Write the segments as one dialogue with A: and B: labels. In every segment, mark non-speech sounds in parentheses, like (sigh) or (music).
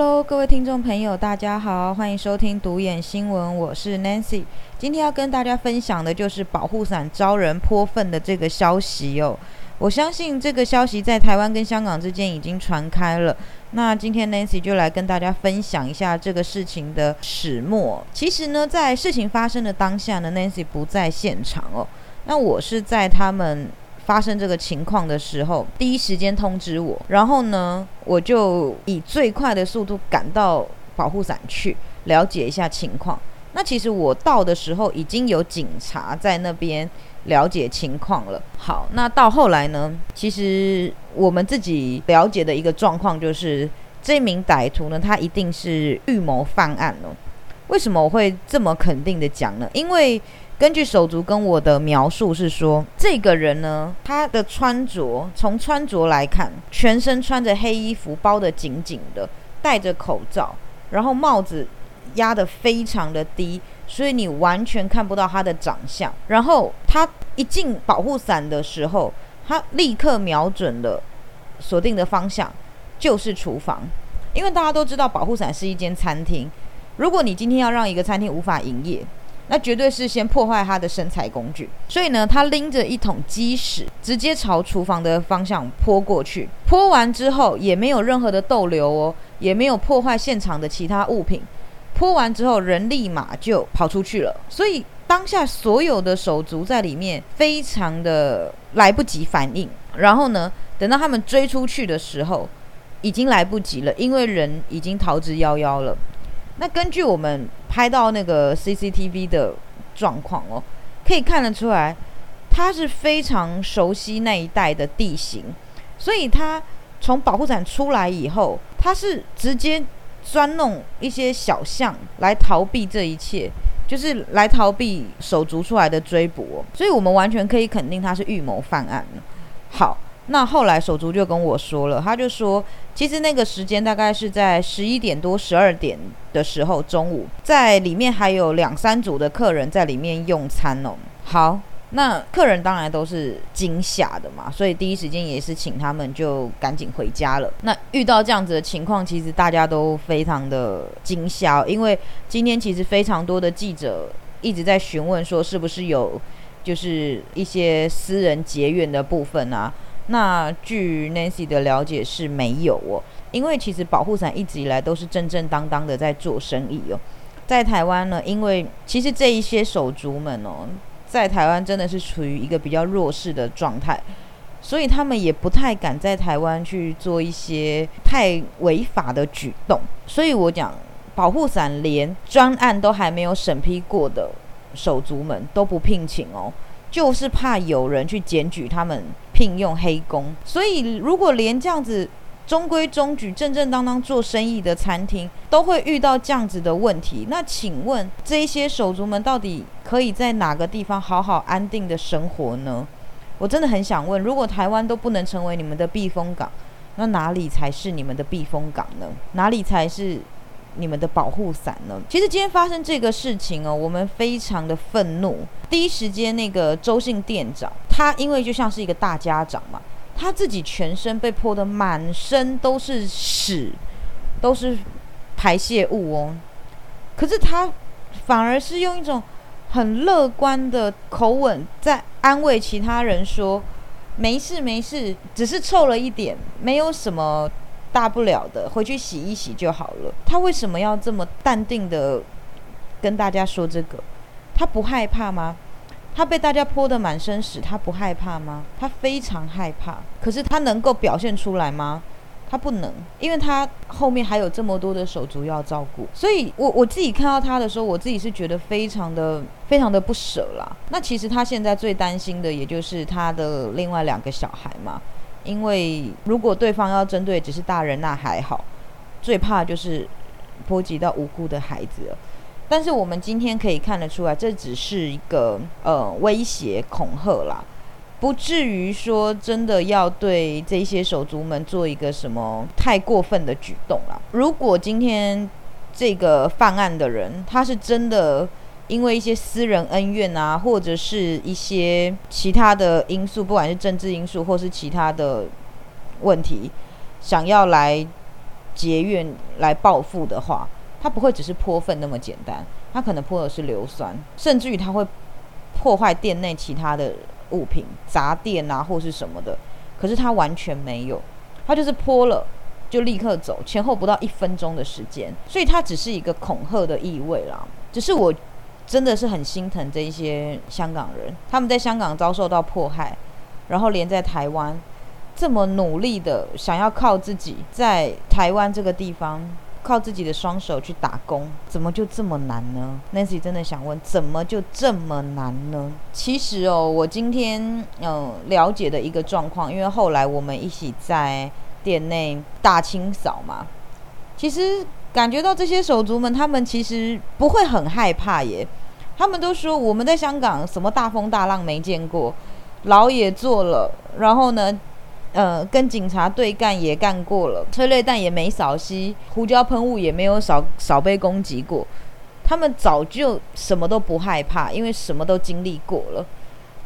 A: Hello，各位听众朋友，大家好，欢迎收听独眼新闻，我是 Nancy。今天要跟大家分享的就是保护伞招人泼粪的这个消息哦。我相信这个消息在台湾跟香港之间已经传开了。那今天 Nancy 就来跟大家分享一下这个事情的始末。其实呢，在事情发生的当下呢，Nancy 不在现场哦。那我是在他们。发生这个情况的时候，第一时间通知我，然后呢，我就以最快的速度赶到保护伞去了解一下情况。那其实我到的时候已经有警察在那边了解情况了。好，那到后来呢，其实我们自己了解的一个状况就是，这名歹徒呢，他一定是预谋犯案了。为什么我会这么肯定的讲呢？因为根据手足跟我的描述是说，这个人呢，他的穿着从穿着来看，全身穿着黑衣服，包得紧紧的，戴着口罩，然后帽子压得非常的低，所以你完全看不到他的长相。然后他一进保护伞的时候，他立刻瞄准了锁定的方向，就是厨房，因为大家都知道保护伞是一间餐厅，如果你今天要让一个餐厅无法营业。那绝对是先破坏他的身材工具，所以呢，他拎着一桶鸡屎，直接朝厨房的方向泼过去。泼完之后，也没有任何的逗留哦，也没有破坏现场的其他物品。泼完之后，人立马就跑出去了。所以当下所有的手足在里面非常的来不及反应。然后呢，等到他们追出去的时候，已经来不及了，因为人已经逃之夭夭了。那根据我们拍到那个 CCTV 的状况哦，可以看得出来，他是非常熟悉那一带的地形，所以他从保护伞出来以后，他是直接钻弄一些小巷来逃避这一切，就是来逃避手足出来的追捕，所以我们完全可以肯定他是预谋犯案。好。那后来手足就跟我说了，他就说，其实那个时间大概是在十一点多、十二点的时候，中午在里面还有两三组的客人在里面用餐哦。好，那客人当然都是惊吓的嘛，所以第一时间也是请他们就赶紧回家了。那遇到这样子的情况，其实大家都非常的惊吓，因为今天其实非常多的记者一直在询问说，是不是有就是一些私人结怨的部分啊？那据 Nancy 的了解是没有哦，因为其实保护伞一直以来都是正正当当的在做生意哦。在台湾呢，因为其实这一些手足们哦，在台湾真的是处于一个比较弱势的状态，所以他们也不太敢在台湾去做一些太违法的举动。所以我讲，保护伞连专案都还没有审批过的手足们都不聘请哦。就是怕有人去检举他们聘用黑工，所以如果连这样子中规中矩、正正当当做生意的餐厅都会遇到这样子的问题，那请问这些手足们到底可以在哪个地方好好安定的生活呢？我真的很想问，如果台湾都不能成为你们的避风港，那哪里才是你们的避风港呢？哪里才是？你们的保护伞呢？其实今天发生这个事情哦，我们非常的愤怒。第一时间，那个周姓店长，他因为就像是一个大家长嘛，他自己全身被泼的满身都是屎，都是排泄物哦。可是他反而是用一种很乐观的口吻在安慰其他人说：“没事没事，只是臭了一点，没有什么。”大不了的，回去洗一洗就好了。他为什么要这么淡定的跟大家说这个？他不害怕吗？他被大家泼得满身屎，他不害怕吗？他非常害怕。可是他能够表现出来吗？他不能，因为他后面还有这么多的手足要照顾。所以，我我自己看到他的时候，我自己是觉得非常的、非常的不舍啦。那其实他现在最担心的，也就是他的另外两个小孩嘛。因为如果对方要针对只是大人，那还好；最怕就是波及到无辜的孩子。但是我们今天可以看得出来，这只是一个呃威胁恐吓啦，不至于说真的要对这些手足们做一个什么太过分的举动啦。如果今天这个犯案的人他是真的。因为一些私人恩怨啊，或者是一些其他的因素，不管是政治因素或是其他的问题，想要来结怨来报复的话，他不会只是泼粪那么简单，他可能泼的是硫酸，甚至于他会破坏店内其他的物品、砸店啊或是什么的。可是他完全没有，他就是泼了就立刻走，前后不到一分钟的时间，所以它只是一个恐吓的意味啦。只是我真的是很心疼这一些香港人，他们在香港遭受到迫害，然后连在台湾这么努力的想要靠自己在台湾这个地方靠自己的双手去打工，怎么就这么难呢？Nancy 真的想问，怎么就这么难呢？其实哦，我今天嗯了解的一个状况，因为后来我们一起在店内大清扫嘛，其实。感觉到这些手足们，他们其实不会很害怕耶。他们都说我们在香港什么大风大浪没见过，牢也坐了，然后呢，呃，跟警察对干也干过了，催泪弹也没少吸，胡椒喷雾也没有少少被攻击过。他们早就什么都不害怕，因为什么都经历过了。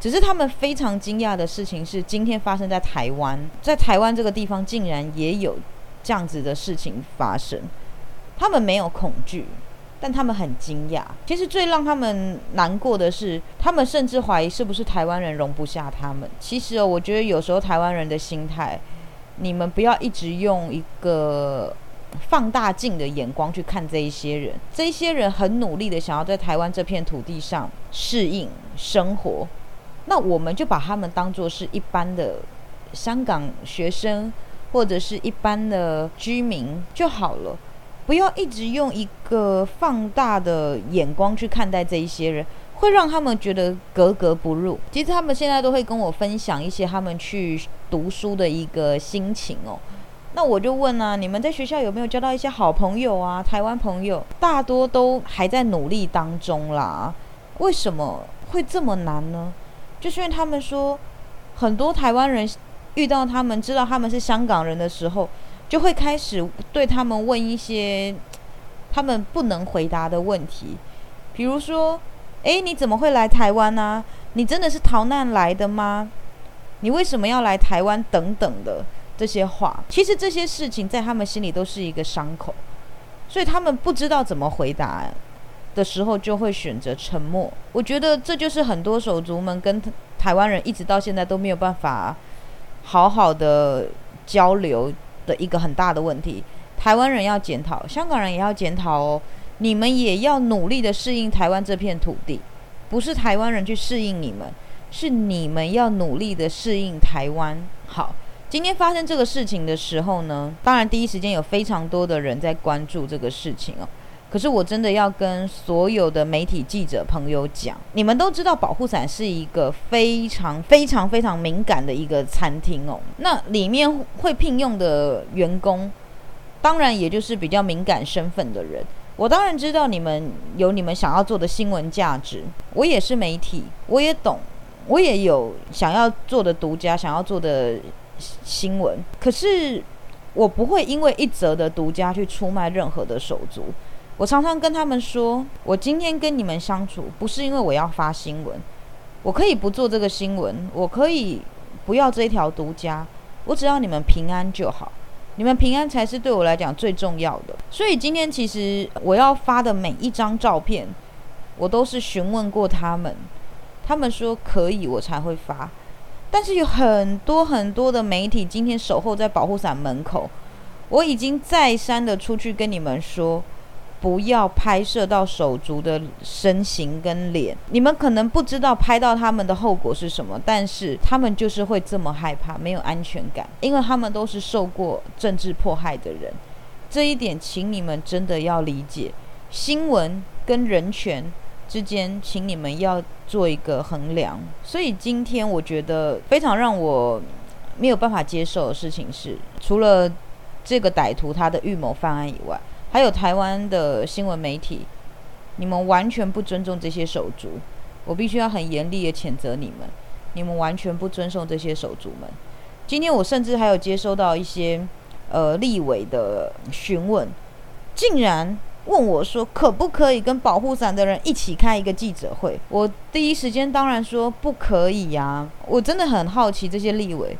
A: 只是他们非常惊讶的事情是，今天发生在台湾，在台湾这个地方竟然也有这样子的事情发生。他们没有恐惧，但他们很惊讶。其实最让他们难过的是，他们甚至怀疑是不是台湾人容不下他们。其实哦，我觉得有时候台湾人的心态，你们不要一直用一个放大镜的眼光去看这一些人。这一些人很努力的想要在台湾这片土地上适应生活，那我们就把他们当作是一般的香港学生或者是一般的居民就好了。不要一直用一个放大的眼光去看待这一些人，会让他们觉得格格不入。其实他们现在都会跟我分享一些他们去读书的一个心情哦。那我就问啊，你们在学校有没有交到一些好朋友啊？台湾朋友大多都还在努力当中啦。为什么会这么难呢？就是因为他们说，很多台湾人遇到他们，知道他们是香港人的时候。就会开始对他们问一些 (tsk) 他们不能回答的问题，比如说：“诶，你怎么会来台湾呢？你真的是逃难来的吗？你为什么要来台湾？”等等的这些话，其实这些事情在他们心里都是一个伤口，所以他们不知道怎么回答的时候，就会选择沉默。我觉得这就是很多手足们跟台湾人一直到现在都没有办法好好的交流。的一个很大的问题，台湾人要检讨，香港人也要检讨哦。你们也要努力的适应台湾这片土地，不是台湾人去适应你们，是你们要努力的适应台湾。好，今天发生这个事情的时候呢，当然第一时间有非常多的人在关注这个事情哦。可是我真的要跟所有的媒体记者朋友讲，你们都知道保护伞是一个非常非常非常敏感的一个餐厅哦。那里面会聘用的员工，当然也就是比较敏感身份的人。我当然知道你们有你们想要做的新闻价值，我也是媒体，我也懂，我也有想要做的独家想要做的新闻。可是我不会因为一则的独家去出卖任何的手足。我常常跟他们说，我今天跟你们相处，不是因为我要发新闻，我可以不做这个新闻，我可以不要这条独家，我只要你们平安就好，你们平安才是对我来讲最重要的。所以今天其实我要发的每一张照片，我都是询问过他们，他们说可以，我才会发。但是有很多很多的媒体今天守候在保护伞门口，我已经再三的出去跟你们说。不要拍摄到手足的身形跟脸，你们可能不知道拍到他们的后果是什么，但是他们就是会这么害怕，没有安全感，因为他们都是受过政治迫害的人。这一点，请你们真的要理解，新闻跟人权之间，请你们要做一个衡量。所以今天我觉得非常让我没有办法接受的事情是，除了这个歹徒他的预谋犯案以外。还有台湾的新闻媒体，你们完全不尊重这些手足，我必须要很严厉的谴责你们。你们完全不尊重这些手足们。今天我甚至还有接收到一些呃立委的询问，竟然问我说可不可以跟保护伞的人一起开一个记者会？我第一时间当然说不可以呀。我真的很好奇这些立委。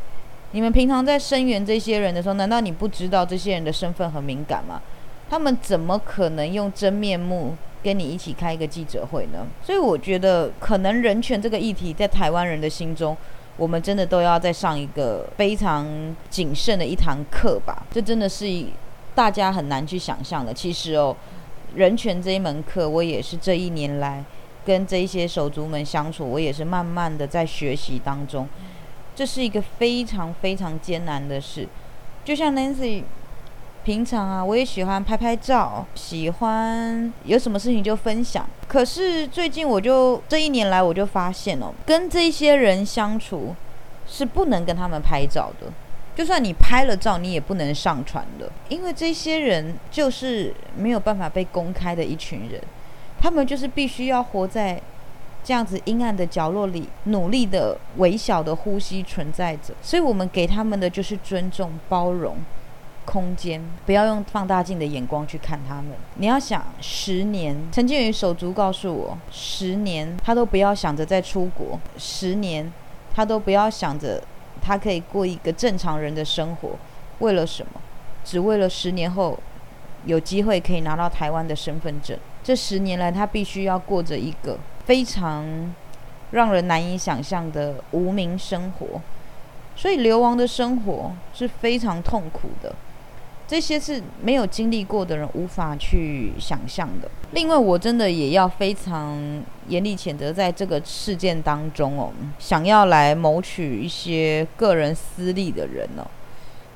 A: 你们平常在声援这些人的时候，难道你不知道这些人的身份很敏感吗？他们怎么可能用真面目跟你一起开一个记者会呢？所以我觉得，可能人权这个议题在台湾人的心中，我们真的都要再上一个非常谨慎的一堂课吧。这真的是大家很难去想象的。其实哦，人权这一门课，我也是这一年来跟这些手足们相处，我也是慢慢的在学习当中。这是一个非常非常艰难的事，就像 Nancy。平常啊，我也喜欢拍拍照，喜欢有什么事情就分享。可是最近我就这一年来，我就发现哦，跟这些人相处是不能跟他们拍照的。就算你拍了照，你也不能上传的，因为这些人就是没有办法被公开的一群人，他们就是必须要活在这样子阴暗的角落里，努力的微小的呼吸存在着。所以我们给他们的就是尊重、包容。空间，不要用放大镜的眼光去看他们。你要想，十年，陈建宇手足告诉我，十年他都不要想着再出国，十年他都不要想着他可以过一个正常人的生活。为了什么？只为了十年后有机会可以拿到台湾的身份证。这十年来，他必须要过着一个非常让人难以想象的无名生活。所以，流亡的生活是非常痛苦的。这些是没有经历过的人无法去想象的。另外，我真的也要非常严厉谴责，在这个事件当中哦，想要来谋取一些个人私利的人哦。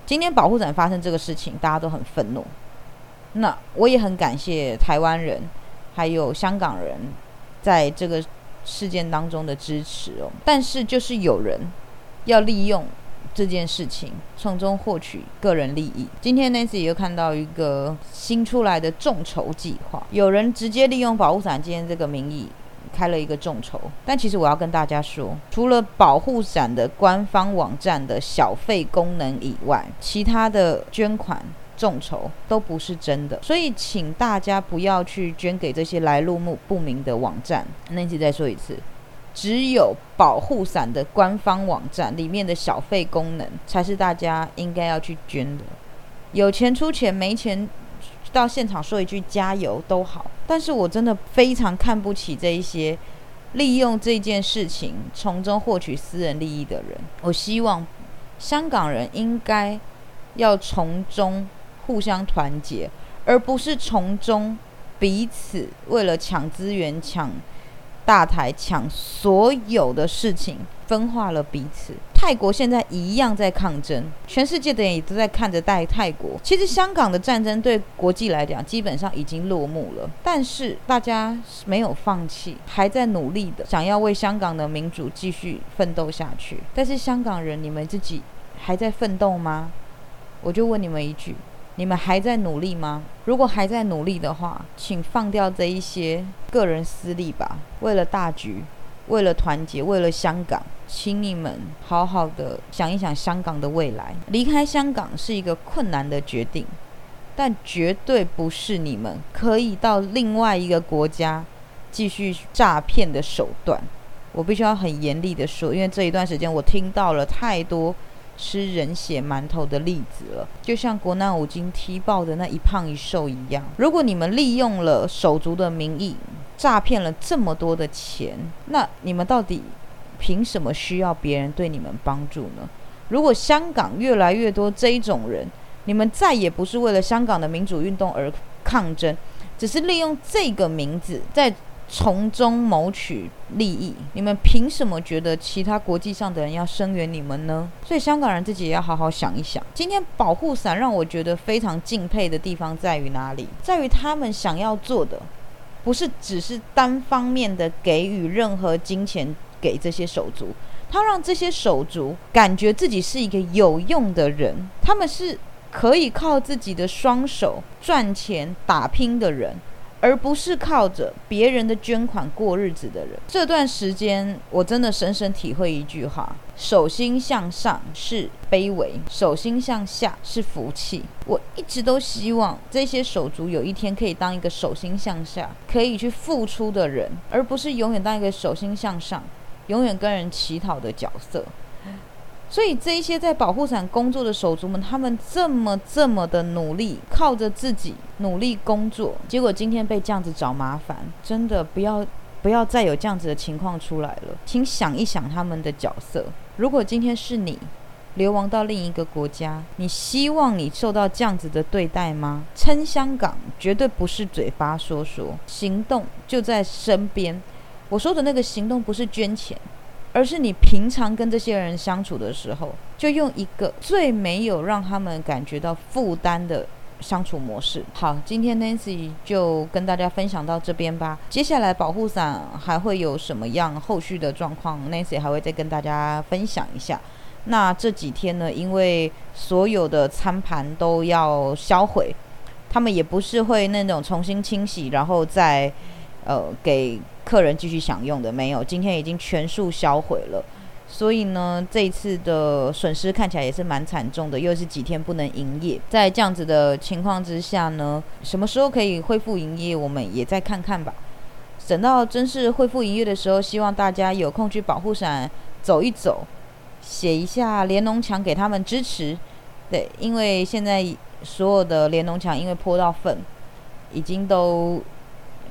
A: 今天保护伞发生这个事情，大家都很愤怒。那我也很感谢台湾人还有香港人在这个事件当中的支持哦。但是，就是有人要利用。这件事情从中获取个人利益。今天 Nancy 又看到一个新出来的众筹计划，有人直接利用保护伞今天这个名义开了一个众筹。但其实我要跟大家说，除了保护伞的官方网站的小费功能以外，其他的捐款众筹都不是真的。所以请大家不要去捐给这些来路不明的网站。Nancy 再说一次。只有保护伞的官方网站里面的小费功能，才是大家应该要去捐的。有钱出钱，没钱到现场说一句加油都好。但是我真的非常看不起这一些利用这件事情从中获取私人利益的人。我希望香港人应该要从中互相团结，而不是从中彼此为了抢资源抢。大台抢所有的事情，分化了彼此。泰国现在一样在抗争，全世界的人也都在看着带泰国。其实香港的战争对国际来讲基本上已经落幕了，但是大家没有放弃，还在努力的想要为香港的民主继续奋斗下去。但是香港人，你们自己还在奋斗吗？我就问你们一句。你们还在努力吗？如果还在努力的话，请放掉这一些个人私利吧。为了大局，为了团结，为了香港，请你们好好的想一想香港的未来。离开香港是一个困难的决定，但绝对不是你们可以到另外一个国家继续诈骗的手段。我必须要很严厉的说，因为这一段时间我听到了太多。吃人血馒头的例子了，就像国难五金踢爆的那一胖一瘦一样。如果你们利用了手足的名义诈骗了这么多的钱，那你们到底凭什么需要别人对你们帮助呢？如果香港越来越多这种人，你们再也不是为了香港的民主运动而抗争，只是利用这个名字在。从中谋取利益，你们凭什么觉得其他国际上的人要声援你们呢？所以香港人自己也要好好想一想。今天保护伞让我觉得非常敬佩的地方在于哪里？在于他们想要做的，不是只是单方面的给予任何金钱给这些手足，他让这些手足感觉自己是一个有用的人，他们是可以靠自己的双手赚钱打拼的人。而不是靠着别人的捐款过日子的人。这段时间，我真的深深体会一句话：手心向上是卑微，手心向下是福气。我一直都希望这些手足有一天可以当一个手心向下、可以去付出的人，而不是永远当一个手心向上、永远跟人乞讨的角色。所以这一些在保护伞工作的手足们，他们这么这么的努力，靠着自己努力工作，结果今天被这样子找麻烦，真的不要不要再有这样子的情况出来了。请想一想他们的角色，如果今天是你流亡到另一个国家，你希望你受到这样子的对待吗？撑香港绝对不是嘴巴说说，行动就在身边。我说的那个行动不是捐钱。而是你平常跟这些人相处的时候，就用一个最没有让他们感觉到负担的相处模式。好，今天 Nancy 就跟大家分享到这边吧。接下来保护伞还会有什么样后续的状况，Nancy 还会再跟大家分享一下。那这几天呢，因为所有的餐盘都要销毁，他们也不是会那种重新清洗，然后再呃给。客人继续享用的没有，今天已经全数销毁了，所以呢，这一次的损失看起来也是蛮惨重的，又是几天不能营业。在这样子的情况之下呢，什么时候可以恢复营业，我们也再看看吧。等到真是恢复营业的时候，希望大家有空去保护伞走一走，写一下联农墙给他们支持。对，因为现在所有的联农墙因为泼到粪，已经都。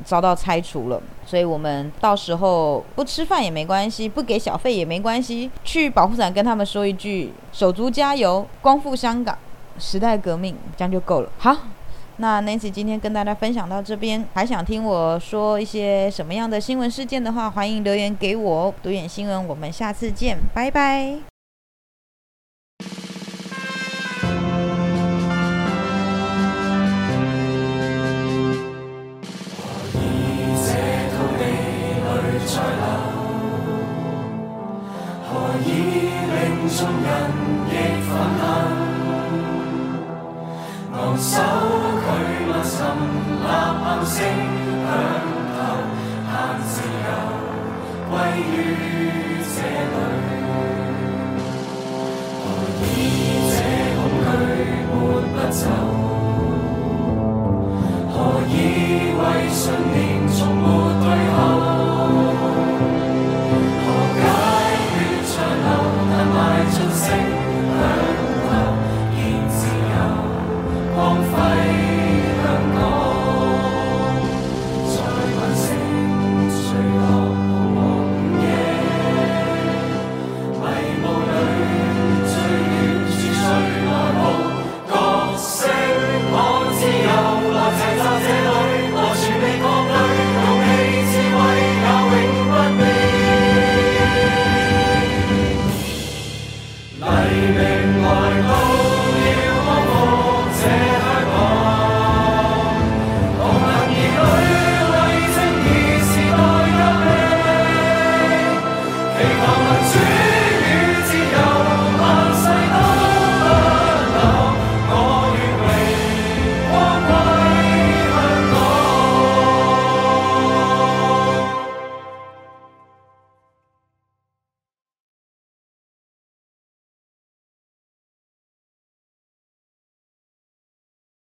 A: 遭到拆除了，所以我们到时候不吃饭也没关系，不给小费也没关系，去保护伞跟他们说一句“手足加油，光复香港，时代革命”，这样就够了。好，那 Nancy 今天跟大家分享到这边，还想听我说一些什么样的新闻事件的话，欢迎留言给我。独眼新闻，我们下次见，拜拜。